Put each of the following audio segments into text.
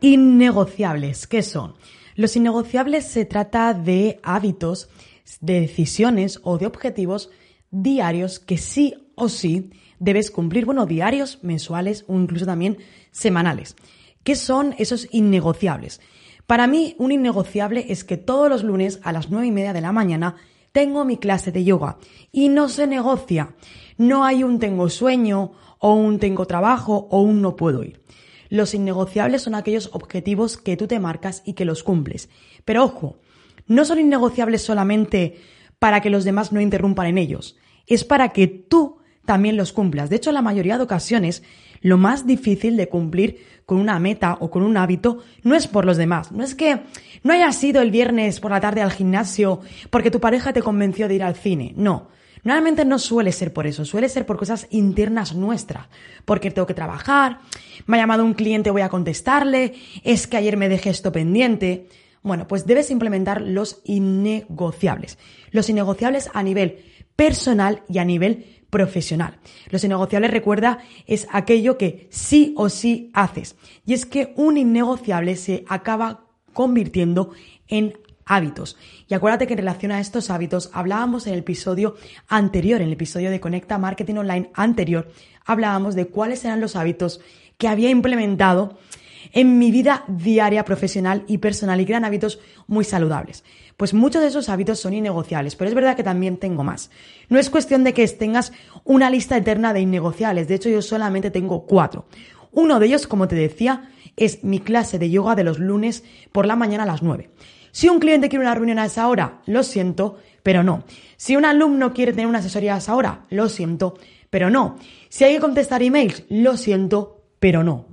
innegociables, ¿qué son? Los innegociables se trata de hábitos, de decisiones o de objetivos diarios que sí o sí debes cumplir, bueno, diarios, mensuales o incluso también semanales. ¿Qué son esos innegociables? Para mí, un innegociable es que todos los lunes a las nueve y media de la mañana tengo mi clase de yoga y no se negocia. No hay un tengo sueño o un tengo trabajo o un no puedo ir. Los innegociables son aquellos objetivos que tú te marcas y que los cumples. Pero ojo, no son innegociables solamente para que los demás no interrumpan en ellos, es para que tú también los cumplas. De hecho, en la mayoría de ocasiones, lo más difícil de cumplir con una meta o con un hábito no es por los demás. No es que no hayas ido el viernes por la tarde al gimnasio porque tu pareja te convenció de ir al cine. No. Normalmente no suele ser por eso, suele ser por cosas internas nuestras. Porque tengo que trabajar, me ha llamado un cliente, voy a contestarle, es que ayer me dejé esto pendiente. Bueno, pues debes implementar los innegociables. Los innegociables a nivel personal y a nivel profesional. Los innegociables, recuerda, es aquello que sí o sí haces. Y es que un innegociable se acaba convirtiendo en hábitos. Y acuérdate que en relación a estos hábitos hablábamos en el episodio anterior, en el episodio de Conecta Marketing Online anterior, hablábamos de cuáles eran los hábitos que había implementado en mi vida diaria, profesional y personal y que eran hábitos muy saludables. Pues muchos de esos hábitos son innegociables, pero es verdad que también tengo más. No es cuestión de que tengas una lista eterna de innegociables, de hecho yo solamente tengo cuatro. Uno de ellos, como te decía, es mi clase de yoga de los lunes por la mañana a las nueve. Si un cliente quiere una reunión a esa hora, lo siento, pero no. Si un alumno quiere tener una asesoría a esa hora, lo siento, pero no. Si hay que contestar emails, lo siento, pero no.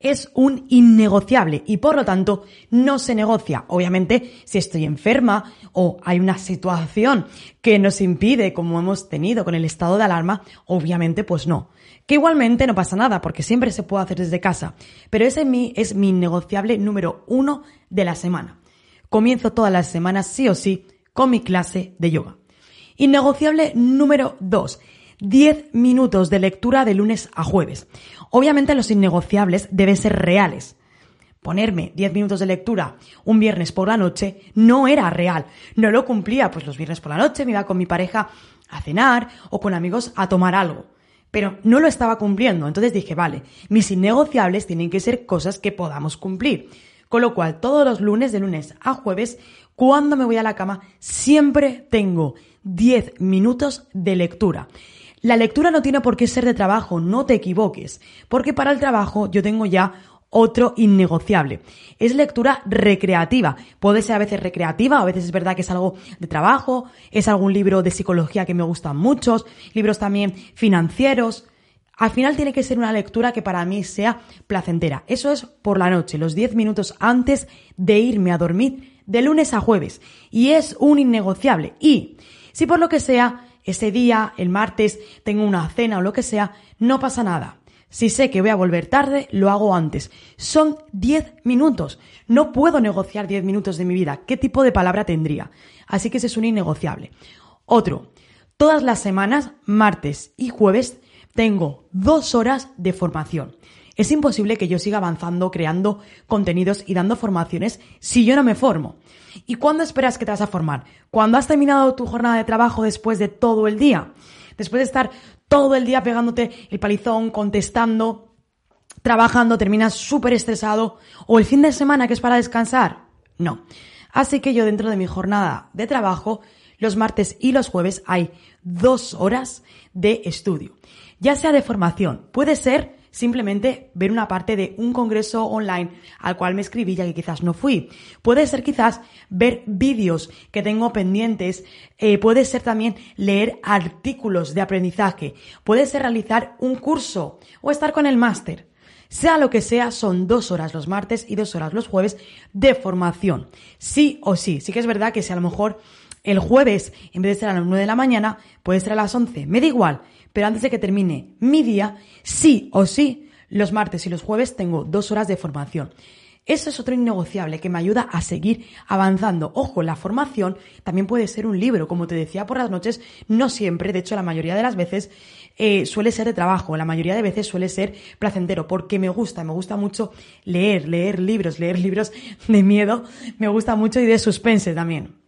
Es un innegociable y por lo tanto no se negocia. Obviamente, si estoy enferma o hay una situación que nos impide, como hemos tenido con el estado de alarma, obviamente pues no. Que igualmente no pasa nada, porque siempre se puede hacer desde casa. Pero ese mí es mi negociable número uno de la semana. Comienzo todas las semanas, sí o sí, con mi clase de yoga. Innegociable número dos. 10 minutos de lectura de lunes a jueves. Obviamente los innegociables deben ser reales. Ponerme 10 minutos de lectura un viernes por la noche no era real. No lo cumplía, pues los viernes por la noche me iba con mi pareja a cenar o con amigos a tomar algo pero no lo estaba cumpliendo. Entonces dije, vale, mis innegociables tienen que ser cosas que podamos cumplir. Con lo cual, todos los lunes, de lunes a jueves, cuando me voy a la cama, siempre tengo 10 minutos de lectura. La lectura no tiene por qué ser de trabajo, no te equivoques, porque para el trabajo yo tengo ya otro innegociable. Es lectura recreativa. Puede ser a veces recreativa, a veces es verdad que es algo de trabajo, es algún libro de psicología que me gustan muchos, libros también financieros. Al final tiene que ser una lectura que para mí sea placentera. Eso es por la noche, los 10 minutos antes de irme a dormir, de lunes a jueves. Y es un innegociable. Y si por lo que sea, ese día, el martes, tengo una cena o lo que sea, no pasa nada. Si sé que voy a volver tarde, lo hago antes. Son 10 minutos. No puedo negociar 10 minutos de mi vida. ¿Qué tipo de palabra tendría? Así que ese es un innegociable. Otro. Todas las semanas, martes y jueves, tengo dos horas de formación. Es imposible que yo siga avanzando, creando contenidos y dando formaciones si yo no me formo. ¿Y cuándo esperas que te vas a formar? ¿Cuando has terminado tu jornada de trabajo después de todo el día? Después de estar todo el día pegándote el palizón, contestando, trabajando, terminas súper estresado, o el fin de semana que es para descansar. No. Así que yo dentro de mi jornada de trabajo, los martes y los jueves hay dos horas de estudio. Ya sea de formación, puede ser simplemente ver una parte de un congreso online al cual me escribí ya que quizás no fui. Puede ser quizás ver vídeos que tengo pendientes, eh, puede ser también leer artículos de aprendizaje, puede ser realizar un curso o estar con el máster. Sea lo que sea, son dos horas los martes y dos horas los jueves de formación. Sí o sí. Sí que es verdad que si a lo mejor el jueves, en vez de ser a las 9 de la mañana, puede ser a las 11. Me da igual. Pero antes de que termine mi día, sí o sí, los martes y los jueves tengo dos horas de formación. Eso es otro innegociable que me ayuda a seguir avanzando. Ojo, la formación también puede ser un libro, como te decía por las noches, no siempre, de hecho la mayoría de las veces eh, suele ser de trabajo, la mayoría de veces suele ser placentero, porque me gusta, me gusta mucho leer, leer libros, leer libros de miedo, me gusta mucho y de suspense también.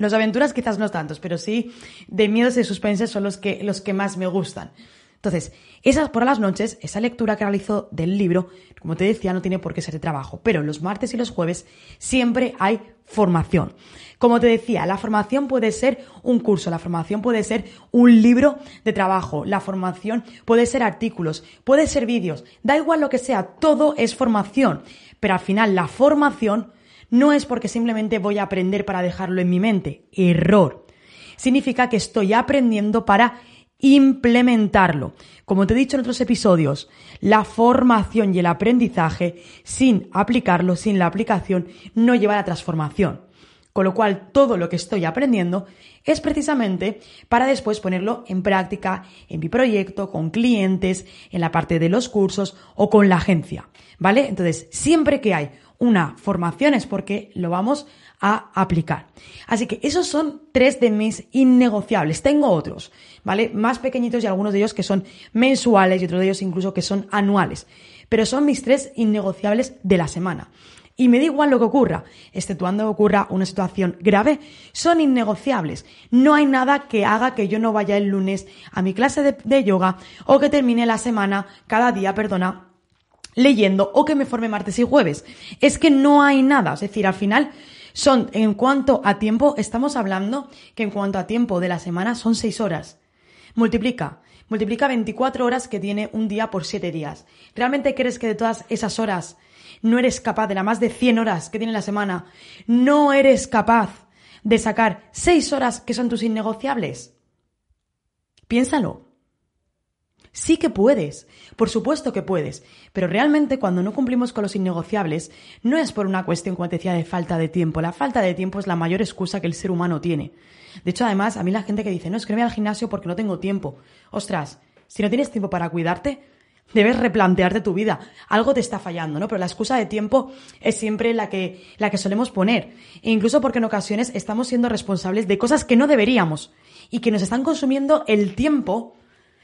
Los aventuras quizás no tantos, pero sí de miedos y suspense son los que, los que más me gustan. Entonces, esas por las noches, esa lectura que realizo del libro, como te decía, no tiene por qué ser de trabajo, pero los martes y los jueves siempre hay formación. Como te decía, la formación puede ser un curso, la formación puede ser un libro de trabajo, la formación puede ser artículos, puede ser vídeos, da igual lo que sea, todo es formación, pero al final la formación no es porque simplemente voy a aprender para dejarlo en mi mente, error. Significa que estoy aprendiendo para implementarlo. Como te he dicho en otros episodios, la formación y el aprendizaje sin aplicarlo, sin la aplicación, no lleva a la transformación. Con lo cual, todo lo que estoy aprendiendo es precisamente para después ponerlo en práctica en mi proyecto, con clientes, en la parte de los cursos o con la agencia. ¿Vale? Entonces, siempre que hay una formación es porque lo vamos a aplicar. Así que esos son tres de mis innegociables. Tengo otros, ¿vale? Más pequeñitos y algunos de ellos que son mensuales y otros de ellos incluso que son anuales. Pero son mis tres innegociables de la semana. Y me da igual lo que ocurra, exceptuando ocurra una situación grave, son innegociables. No hay nada que haga que yo no vaya el lunes a mi clase de, de yoga o que termine la semana, cada día, perdona, leyendo o que me forme martes y jueves. Es que no hay nada. Es decir, al final son, en cuanto a tiempo, estamos hablando que en cuanto a tiempo de la semana son seis horas. Multiplica. Multiplica 24 horas que tiene un día por siete días. ¿Realmente crees que de todas esas horas no eres capaz, de las más de 100 horas que tiene la semana, no eres capaz de sacar seis horas que son tus innegociables? Piénsalo. Sí que puedes, por supuesto que puedes, pero realmente cuando no cumplimos con los innegociables no es por una cuestión, como te decía, de falta de tiempo. La falta de tiempo es la mayor excusa que el ser humano tiene. De hecho, además, a mí la gente que dice, no, es que no al gimnasio porque no tengo tiempo. Ostras, si no tienes tiempo para cuidarte, debes replantearte tu vida. Algo te está fallando, ¿no? Pero la excusa de tiempo es siempre la que, la que solemos poner. E incluso porque en ocasiones estamos siendo responsables de cosas que no deberíamos y que nos están consumiendo el tiempo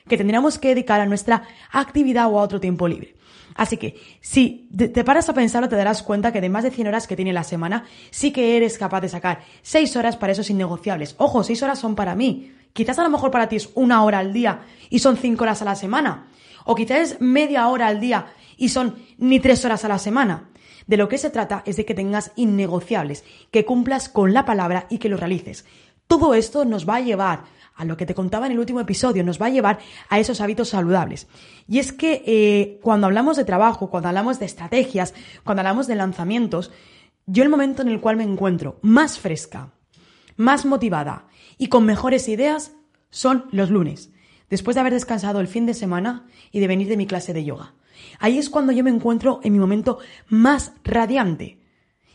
que tendríamos que dedicar a nuestra actividad o a otro tiempo libre. Así que si te paras a pensarlo te darás cuenta que de más de 100 horas que tiene la semana, sí que eres capaz de sacar 6 horas para esos innegociables. Ojo, 6 horas son para mí. Quizás a lo mejor para ti es una hora al día y son 5 horas a la semana. O quizás es media hora al día y son ni 3 horas a la semana. De lo que se trata es de que tengas innegociables, que cumplas con la palabra y que lo realices. Todo esto nos va a llevar a lo que te contaba en el último episodio, nos va a llevar a esos hábitos saludables. Y es que eh, cuando hablamos de trabajo, cuando hablamos de estrategias, cuando hablamos de lanzamientos, yo el momento en el cual me encuentro más fresca, más motivada y con mejores ideas son los lunes, después de haber descansado el fin de semana y de venir de mi clase de yoga. Ahí es cuando yo me encuentro en mi momento más radiante.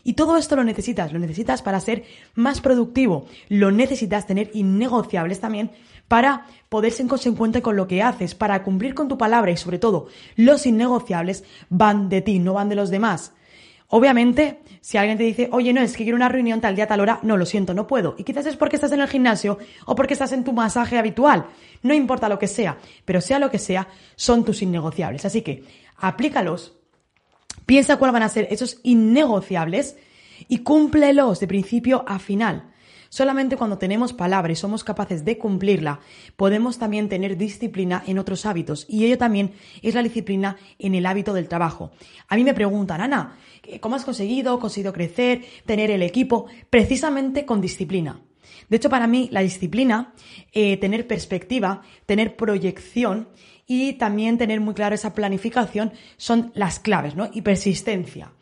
Y todo esto lo necesitas, lo necesitas para ser más productivo, lo necesitas tener innegociables también para poder ser consecuente con lo que haces, para cumplir con tu palabra y sobre todo los innegociables van de ti, no van de los demás. Obviamente, si alguien te dice, oye, no, es que quiero una reunión tal día, tal hora, no, lo siento, no puedo. Y quizás es porque estás en el gimnasio o porque estás en tu masaje habitual. No importa lo que sea, pero sea lo que sea, son tus innegociables. Así que aplícalos Piensa cuáles van a ser esos innegociables y cúmplelos de principio a final. Solamente cuando tenemos palabra y somos capaces de cumplirla, podemos también tener disciplina en otros hábitos. Y ello también es la disciplina en el hábito del trabajo. A mí me preguntan, Ana, ¿cómo has conseguido, conseguido crecer, tener el equipo? Precisamente con disciplina. De hecho, para mí, la disciplina, eh, tener perspectiva, tener proyección y también tener muy claro esa planificación son las claves, ¿no? Y persistencia.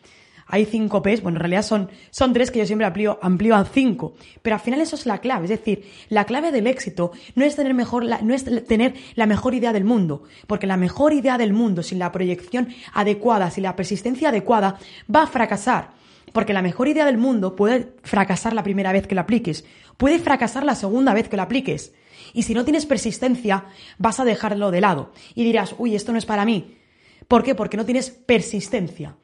hay cinco P's, bueno, en realidad son, son tres que yo siempre amplío, a cinco, pero al final eso es la clave, es decir, la clave del éxito no es tener mejor, la, no es tener la mejor idea del mundo, porque la mejor idea del mundo sin la proyección adecuada, sin la persistencia adecuada, va a fracasar. Porque la mejor idea del mundo puede fracasar la primera vez que la apliques, puede fracasar la segunda vez que la apliques. Y si no tienes persistencia, vas a dejarlo de lado y dirás, uy, esto no es para mí. ¿Por qué? Porque no tienes persistencia.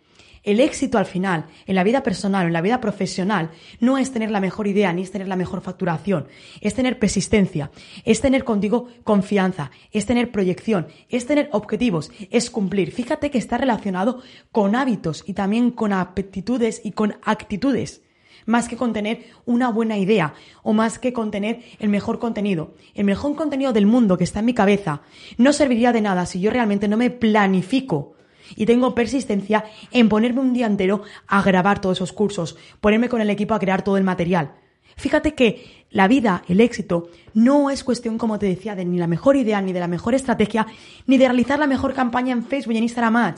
El éxito al final, en la vida personal o en la vida profesional, no es tener la mejor idea ni es tener la mejor facturación, es tener persistencia, es tener contigo confianza, es tener proyección, es tener objetivos, es cumplir. Fíjate que está relacionado con hábitos y también con aptitudes y con actitudes más que con tener una buena idea o más que con tener el mejor contenido. El mejor contenido del mundo que está en mi cabeza no serviría de nada si yo realmente no me planifico y tengo persistencia en ponerme un día entero a grabar todos esos cursos, ponerme con el equipo a crear todo el material. Fíjate que la vida, el éxito, no es cuestión, como te decía, de ni la mejor idea, ni de la mejor estrategia, ni de realizar la mejor campaña en Facebook y en Instagram.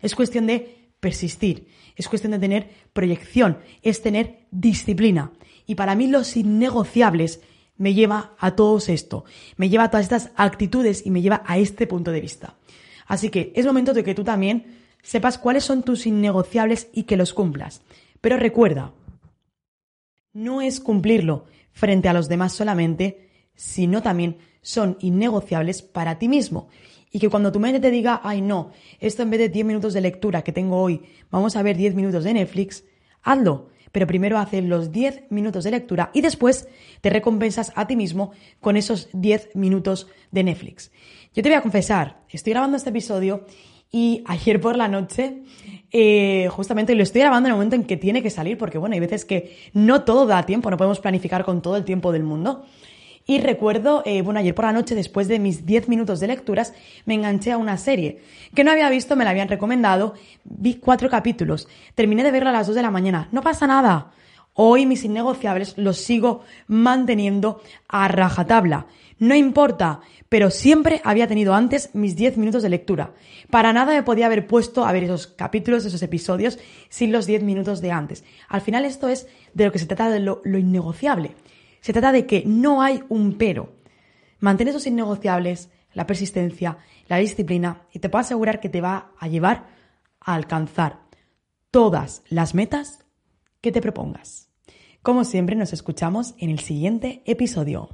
Es cuestión de persistir, es cuestión de tener proyección, es tener disciplina. Y para mí los innegociables me lleva a todo esto, me lleva a todas estas actitudes y me lleva a este punto de vista. Así que es momento de que tú también sepas cuáles son tus innegociables y que los cumplas. Pero recuerda, no es cumplirlo frente a los demás solamente, sino también son innegociables para ti mismo. Y que cuando tu mente te diga, ay no, esto en vez de 10 minutos de lectura que tengo hoy, vamos a ver 10 minutos de Netflix, hazlo. Pero primero haces los 10 minutos de lectura y después te recompensas a ti mismo con esos 10 minutos de Netflix. Yo te voy a confesar, estoy grabando este episodio y ayer por la noche, eh, justamente lo estoy grabando en el momento en que tiene que salir, porque bueno, hay veces que no todo da tiempo, no podemos planificar con todo el tiempo del mundo. Y recuerdo, eh, bueno, ayer por la noche, después de mis 10 minutos de lecturas, me enganché a una serie que no había visto, me la habían recomendado, vi cuatro capítulos, terminé de verla a las 2 de la mañana, no pasa nada. Hoy mis innegociables los sigo manteniendo a rajatabla. No importa, pero siempre había tenido antes mis 10 minutos de lectura. Para nada me podía haber puesto a ver esos capítulos, esos episodios, sin los 10 minutos de antes. Al final esto es de lo que se trata de lo, innegociable. Se trata de que no hay un pero. Mantén esos innegociables, la persistencia, la disciplina, y te puedo asegurar que te va a llevar a alcanzar todas las metas que te propongas. Como siempre, nos escuchamos en el siguiente episodio.